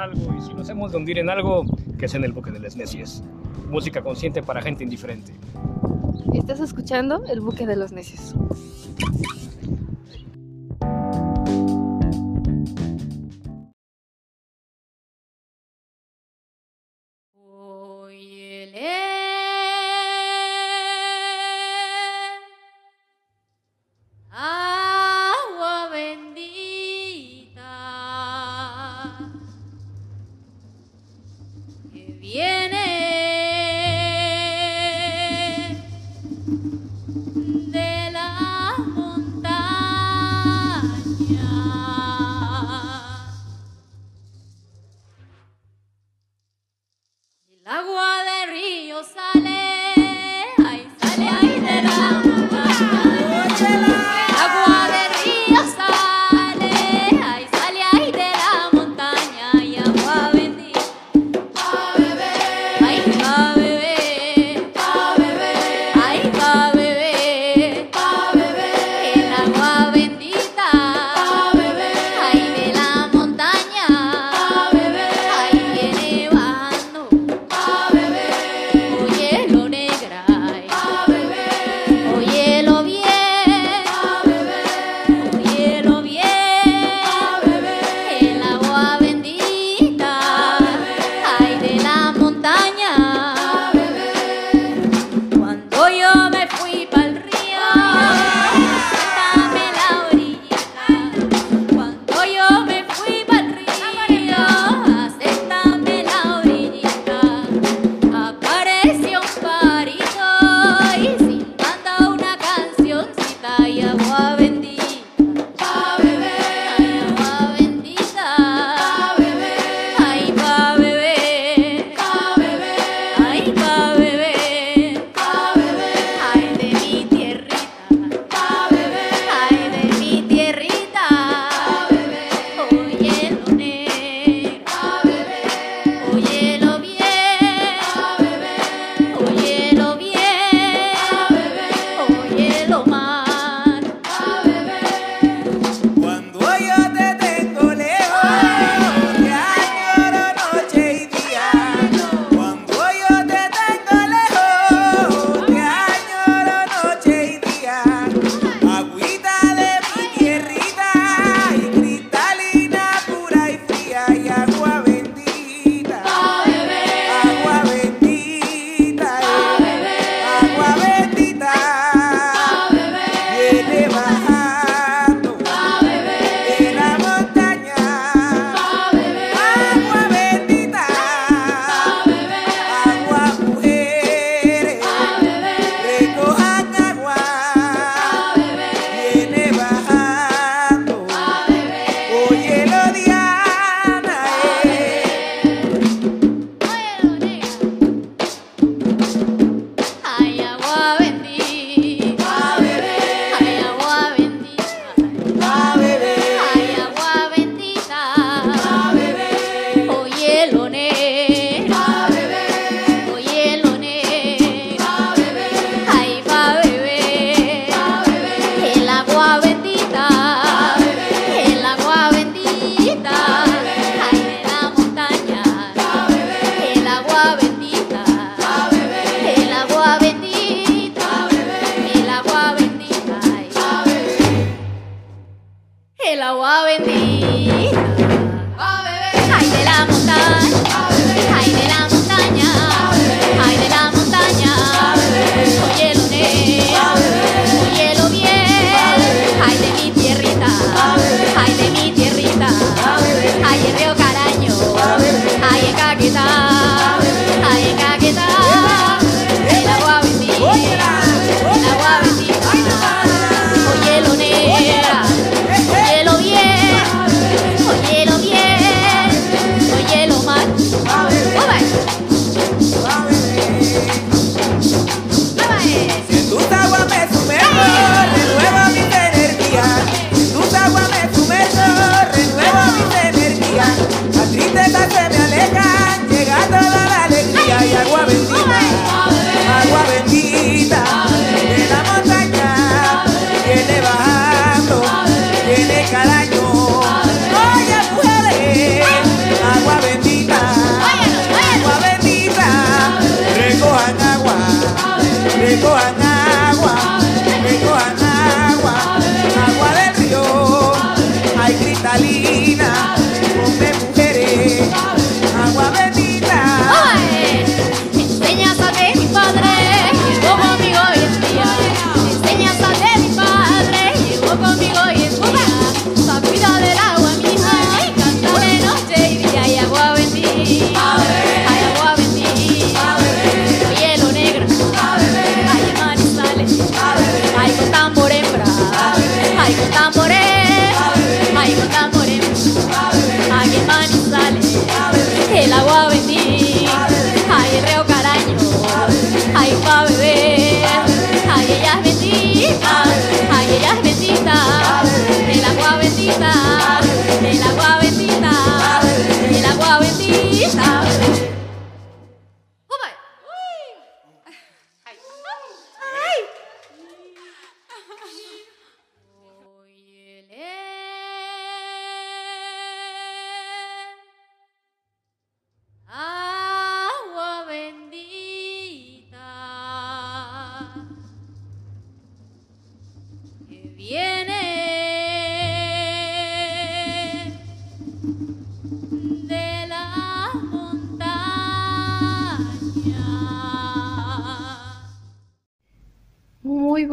algo y si nos hemos de hundir en algo, que es en el buque de las necias. Música consciente para gente indiferente. Estás escuchando El buque de los necios.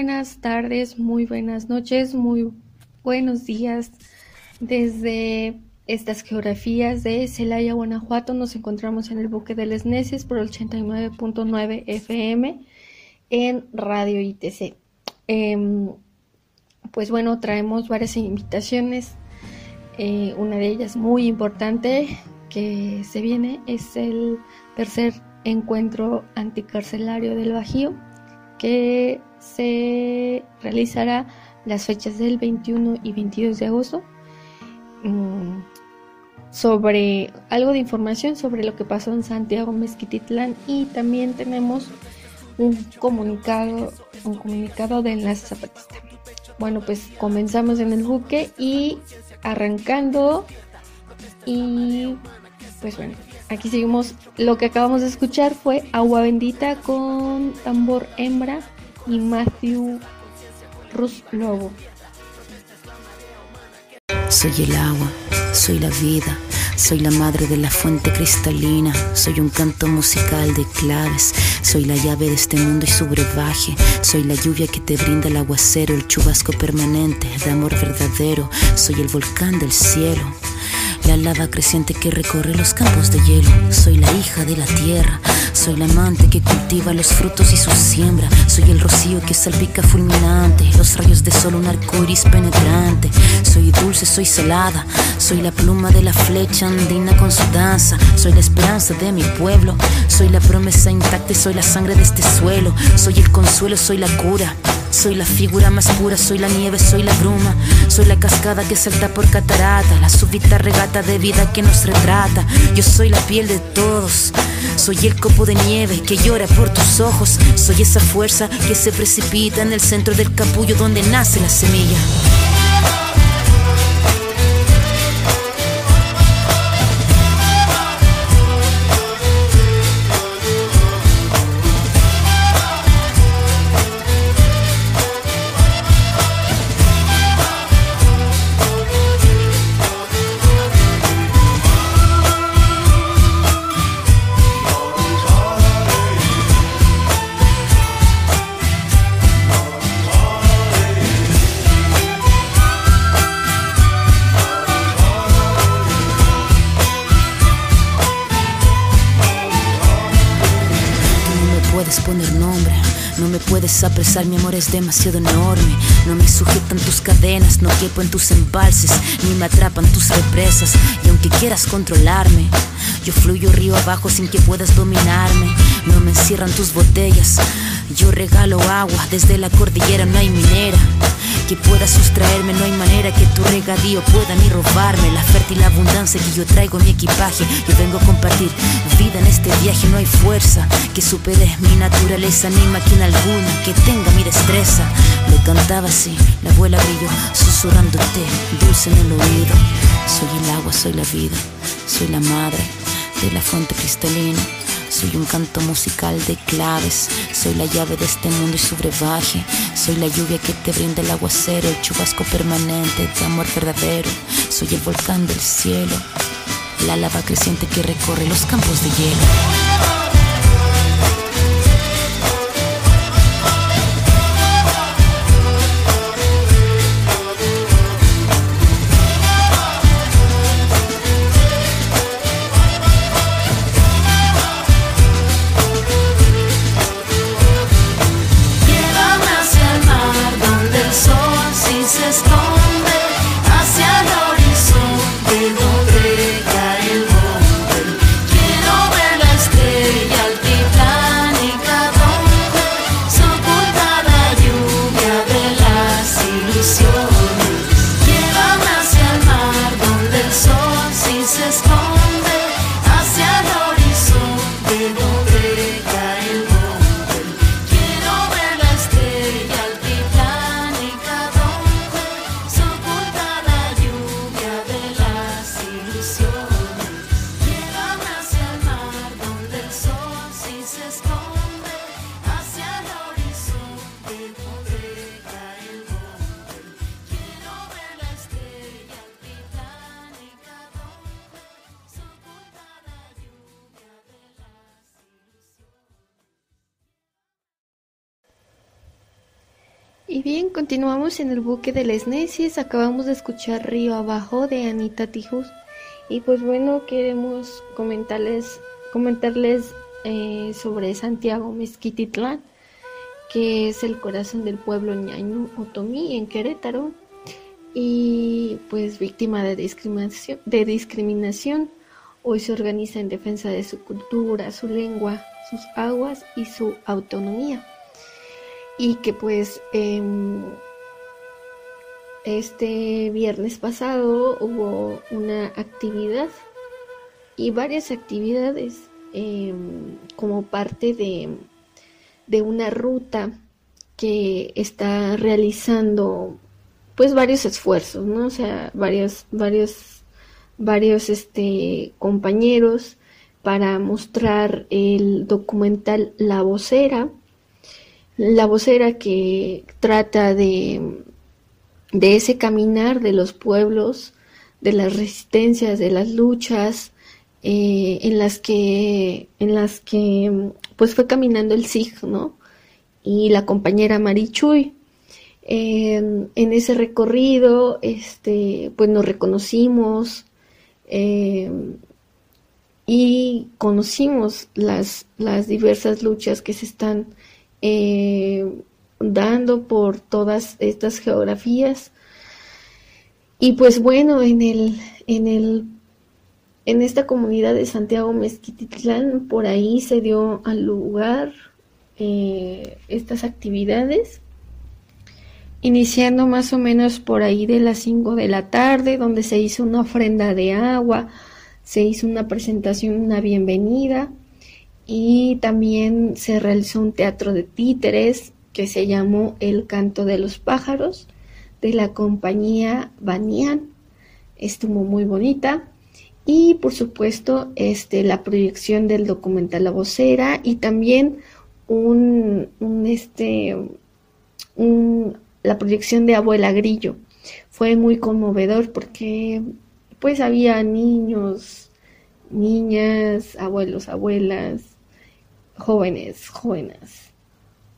Buenas tardes, muy buenas noches, muy buenos días. Desde estas geografías de Celaya, Guanajuato, nos encontramos en el buque de Les Neces por el 89.9 FM en Radio ITC. Em, pues bueno, traemos varias invitaciones. Eh, una de ellas muy importante que se viene es el tercer encuentro anticarcelario del Bajío que se realizará las fechas del 21 y 22 de agosto mm, sobre algo de información sobre lo que pasó en Santiago Mezquititlán. Y también tenemos un comunicado un comunicado de Enlace Zapatista. Bueno, pues comenzamos en el buque y arrancando. Y pues bueno, aquí seguimos. Lo que acabamos de escuchar fue Agua Bendita con Tambor Hembra y Matthew Rus Lobo. Soy el agua, soy la vida, soy la madre de la fuente cristalina, soy un canto musical de claves, soy la llave de este mundo y su brebaje, soy la lluvia que te brinda el aguacero, el chubasco permanente de amor verdadero, soy el volcán del cielo la lava creciente que recorre los campos de hielo. Soy la hija de la tierra, soy la amante que cultiva los frutos y su siembra. Soy el rocío que salpica fulminante, los rayos de sol, un arco iris penetrante. Soy dulce, soy salada, soy la pluma de la flecha andina con su danza. Soy la esperanza de mi pueblo, soy la promesa intacta y soy la sangre de este suelo. Soy el consuelo, soy la cura. Soy la figura más pura, soy la nieve, soy la bruma, soy la cascada que salta por catarata, la súbita regata de vida que nos retrata. Yo soy la piel de todos, soy el copo de nieve que llora por tus ojos, soy esa fuerza que se precipita en el centro del capullo donde nace la semilla. Apresar, mi amor es demasiado enorme. No me sujetan tus cadenas, no quepo en tus embalses, ni me atrapan tus represas. Y aunque quieras controlarme, yo fluyo río abajo sin que puedas dominarme. No me encierran tus botellas, yo regalo agua, desde la cordillera no hay minera que pueda sustraerme, no hay manera que tu regadío pueda ni robarme la fértil abundancia que yo traigo en mi equipaje. Yo vengo a compartir vida en este viaje, no hay fuerza que supere mi naturaleza, ni máquina alguna que tenga mi destreza. Lo cantaba así, la abuela brilló, susurrándote dulce en el oído. Soy el agua, soy la vida, soy la madre de la fuente cristalina soy un canto musical de claves, soy la llave de este mundo y su brebaje. Soy la lluvia que te brinda el aguacero, el chubasco permanente de amor verdadero. Soy el volcán del cielo, la lava creciente que recorre los campos de hielo. Y bien, continuamos en el buque de les Necias. Acabamos de escuchar Río Abajo de Anita Tijus. Y pues bueno, queremos comentarles, comentarles eh, sobre Santiago Mezquititlán, que es el corazón del pueblo ñaño Otomí en Querétaro. Y pues víctima de discriminación, de discriminación, hoy se organiza en defensa de su cultura, su lengua, sus aguas y su autonomía y que pues em, este viernes pasado hubo una actividad y varias actividades em, como parte de, de, una ruta que está realizando pues varios esfuerzos, ¿no? O sea, varios, varios, varios este, compañeros para mostrar el documental La Vocera, la vocera que trata de, de ese caminar de los pueblos, de las resistencias, de las luchas, eh, en las que, en las que, pues fue caminando el SIG, ¿no? Y la compañera Marichuy. en ese recorrido, este, pues nos reconocimos eh, y conocimos las, las diversas luchas que se están eh, dando por todas estas geografías. Y pues bueno, en el, en el, en esta comunidad de Santiago Mezquititlán, por ahí se dio al lugar eh, estas actividades, iniciando más o menos por ahí de las 5 de la tarde, donde se hizo una ofrenda de agua, se hizo una presentación, una bienvenida, y también se realizó un teatro de títeres que se llamó El canto de los pájaros de la compañía Banian. Estuvo muy bonita. Y por supuesto, este, la proyección del documental La Vocera y también un, este, la proyección de Abuela Grillo. Fue muy conmovedor porque pues había niños, niñas, abuelos, abuelas, jóvenes, jóvenes.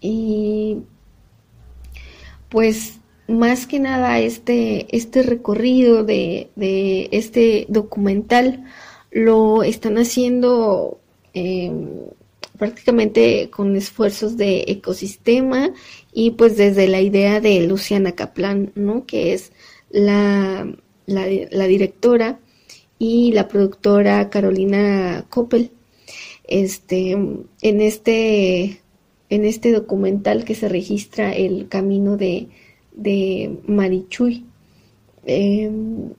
Y pues más que nada este, este recorrido de, este documental lo están haciendo em, prácticamente con esfuerzos de ecosistema y pues desde la idea de Luciana Kaplan, ¿no? que es la, la, la directora y la productora Carolina Coppel este, en este, en este documental que se registra el camino de, de Marichuy, em,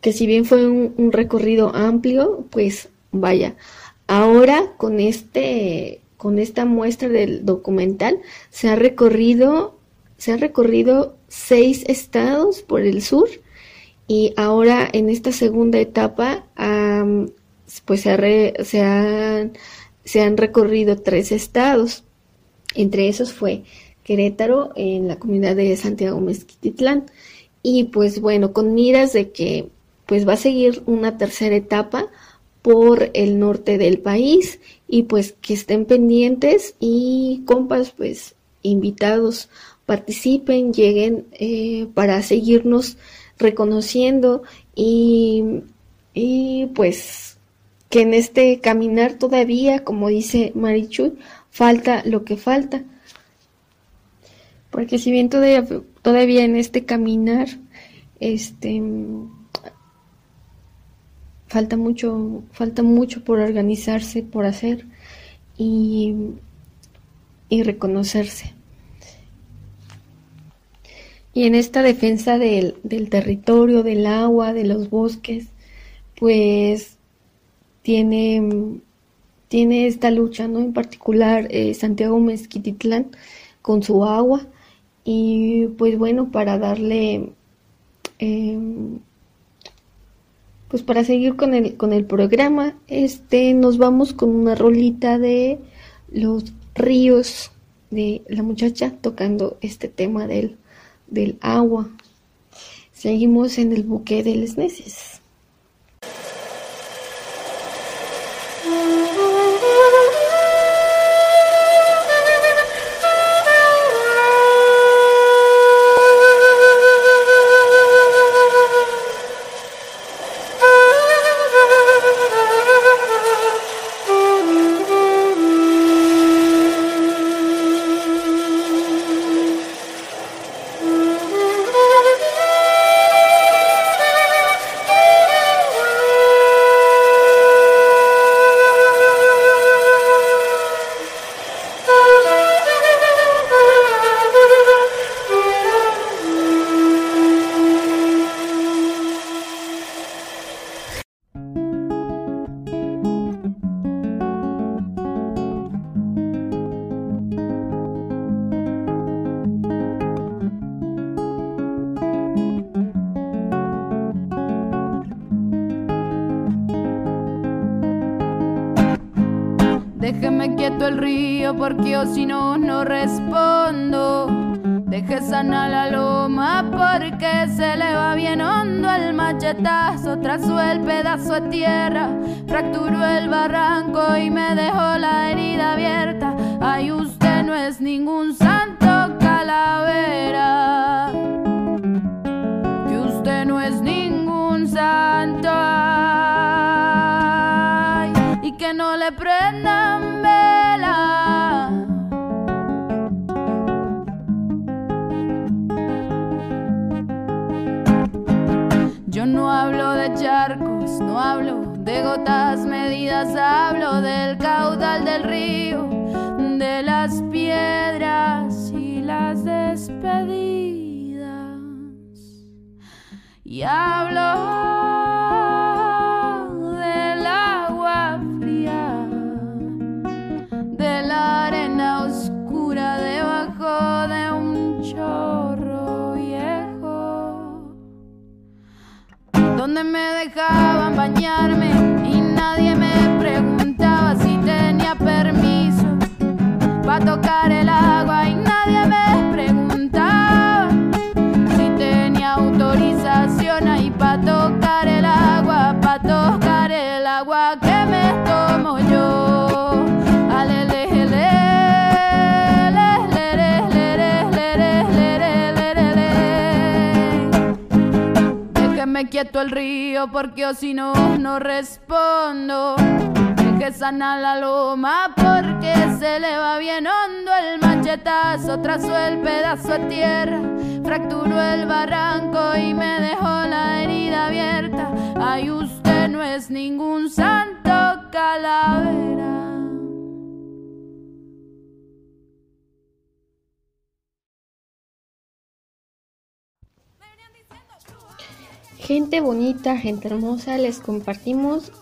que si bien fue un, recorrido amplio, pues vaya, ahora con este, con esta muestra del documental se ha recorrido, se ha recorrido seis estados por el sur y ahora en esta segunda etapa pues se, han, se han recorrido tres estados. Entre esos fue Querétaro, en la comunidad de Santiago Mezquititlán. Y pues bueno, con miras de que pues va a seguir una tercera etapa por el norte del país y pues que estén pendientes y compas pues invitados participen, lleguen eh, para seguirnos reconociendo y, y pues que en este caminar todavía, como dice Marichuy, falta lo que falta. Porque si bien todavía, todavía en este caminar, este falta mucho, falta mucho por organizarse, por hacer y, y reconocerse. Y en esta defensa del, del territorio, del agua, de los bosques, pues tiene, tiene esta lucha, ¿no? En particular eh, Santiago Mezquititlán con su agua y pues bueno, para darle, em, pues para seguir con el, con el programa, este, nos vamos con una rolita de los ríos de la muchacha tocando este tema del, del agua. Seguimos en el buque de neces. El río porque yo si no, no respondo. Deje sana la loma porque se le va bien hondo el machetazo. Trazó el pedazo de tierra, fracturó el barranco y me dejó la herida abierta. Ay, usted no es ningún santo calavera. Que usted no es ningún santo. Ay, y que no le prendan charcos, no hablo de gotas medidas, hablo del caudal del río, de las piedras y las despedidas. Y hablo donde me dejaban bañarme y nadie me preguntaba si tenía permiso para tocar el agua quieto el río porque yo si no, no respondo. Deje sana la loma porque se le va bien hondo el machetazo. Trazó el pedazo de tierra, fracturó el barranco y me dejó la herida abierta. Ay, usted no es ningún santo calavera. Gente bonita, gente hermosa, les compartimos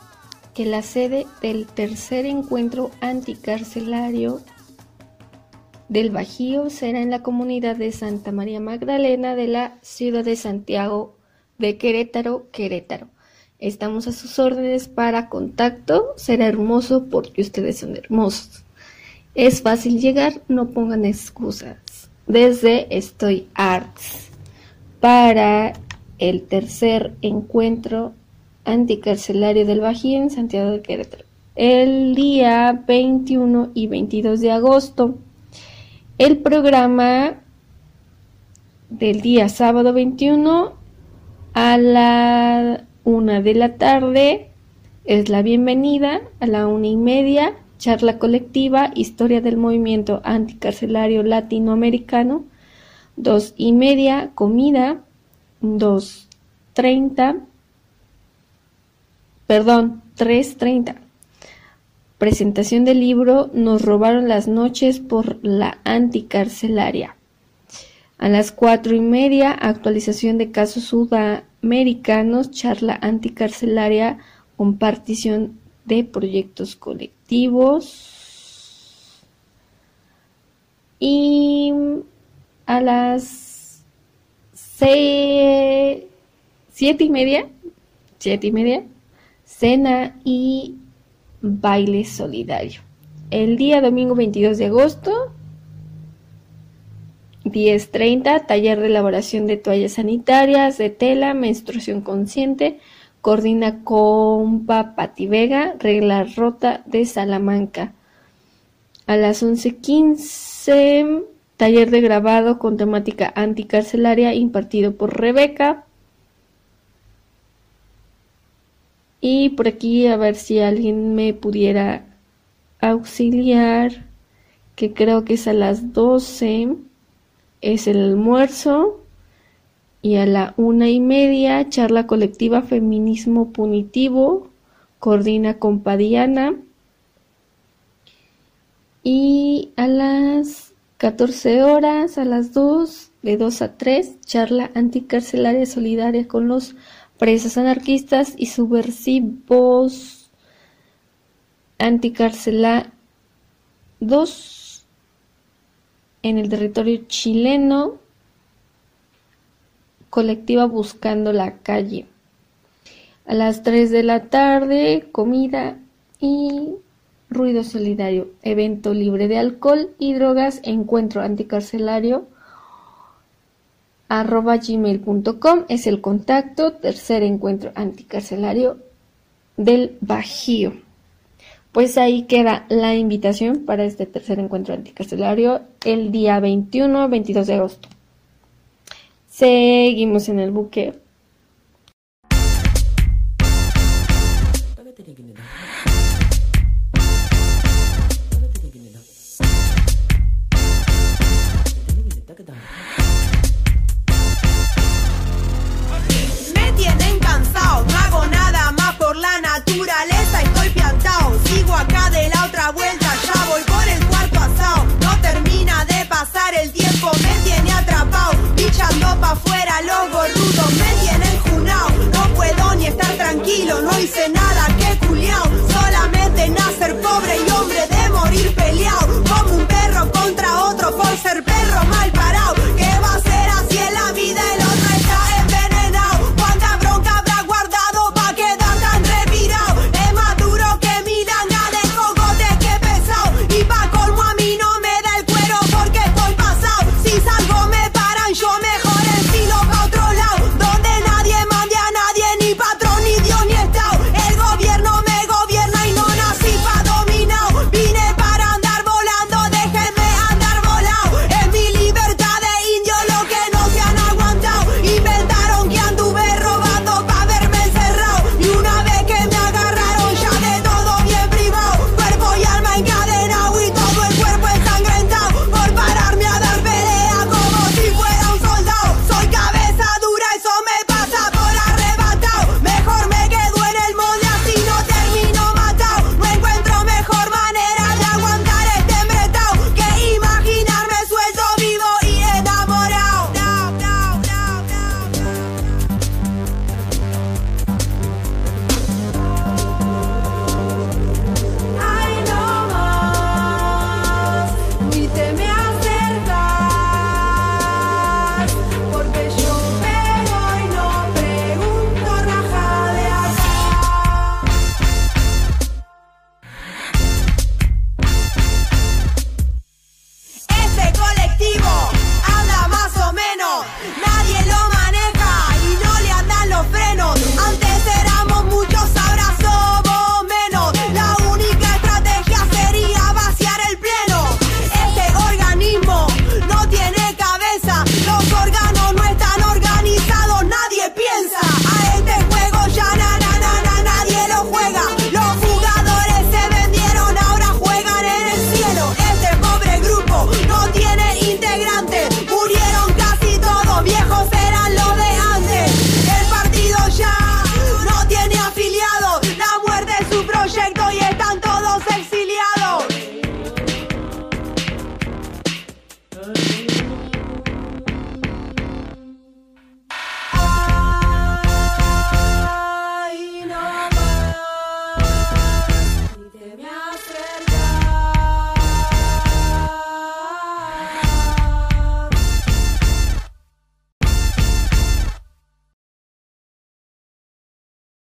que la sede del tercer encuentro anticarcelario del Bajío será en la comunidad de Santa María Magdalena de la ciudad de Santiago de Querétaro, Querétaro. Estamos a sus órdenes para contacto. Será hermoso porque ustedes son hermosos. Es fácil llegar, no pongan excusas. Desde Estoy Arts para el tercer encuentro anticarcelario del Bajío en Santiago de Querétaro. El día 21 y 22 de agosto. El programa del día sábado 21 a la una de la tarde es la bienvenida a la una y media charla colectiva historia del movimiento anticarcelario latinoamericano dos y media comida dos treinta. Perdón tres treinta. Presentación del libro Nos robaron las noches por la anticarcelaria. A las cuatro y media, actualización de casos sudamericanos, charla anticarcelaria, compartición de proyectos colectivos. Y a las seis, siete y media, siete y media, cena y baile solidario. El día domingo 22 de agosto 10.30, taller de elaboración de toallas sanitarias, de tela, menstruación consciente, coordina Compa Pati Vega, regla rota de Salamanca. A las 11.15, taller de grabado con temática anticarcelaria impartido por Rebeca. Y por aquí a ver si alguien me pudiera auxiliar, que creo que es a las 12 es el almuerzo y a la una y media charla colectiva feminismo punitivo coordina con Padiana y a las 14 horas a las 2 de 2 a 3 charla anticarcelaria solidaria con los presos anarquistas y subversivos anticarcelaria 2 en el territorio chileno, colectiva Buscando la Calle. A las 3 de la tarde, comida y Ruido Solidario, Evento Libre de Alcohol y Drogas, Encuentro Anticarcelario arroba gmail.com es el contacto, tercer encuentro anticarcelario del Bajío. Pues ahí queda la invitación para este tercer encuentro anticarcelario el día 21-22 de agosto. Seguimos en el buque. Me tienen cansado, no hago nada más por la naturaleza, estoy piantao. Sigo acá de la otra vuelta, ya voy por el cuarto asado. No termina de pasar el tiempo, me tiene atrapado. Pichando pa' afuera los gorrudos, me tienen junao. No puedo ni estar tranquilo, no hice nada que culiao. Solamente nacer pobre y hombre de morir peleado. Como un perro contra otro por ser perro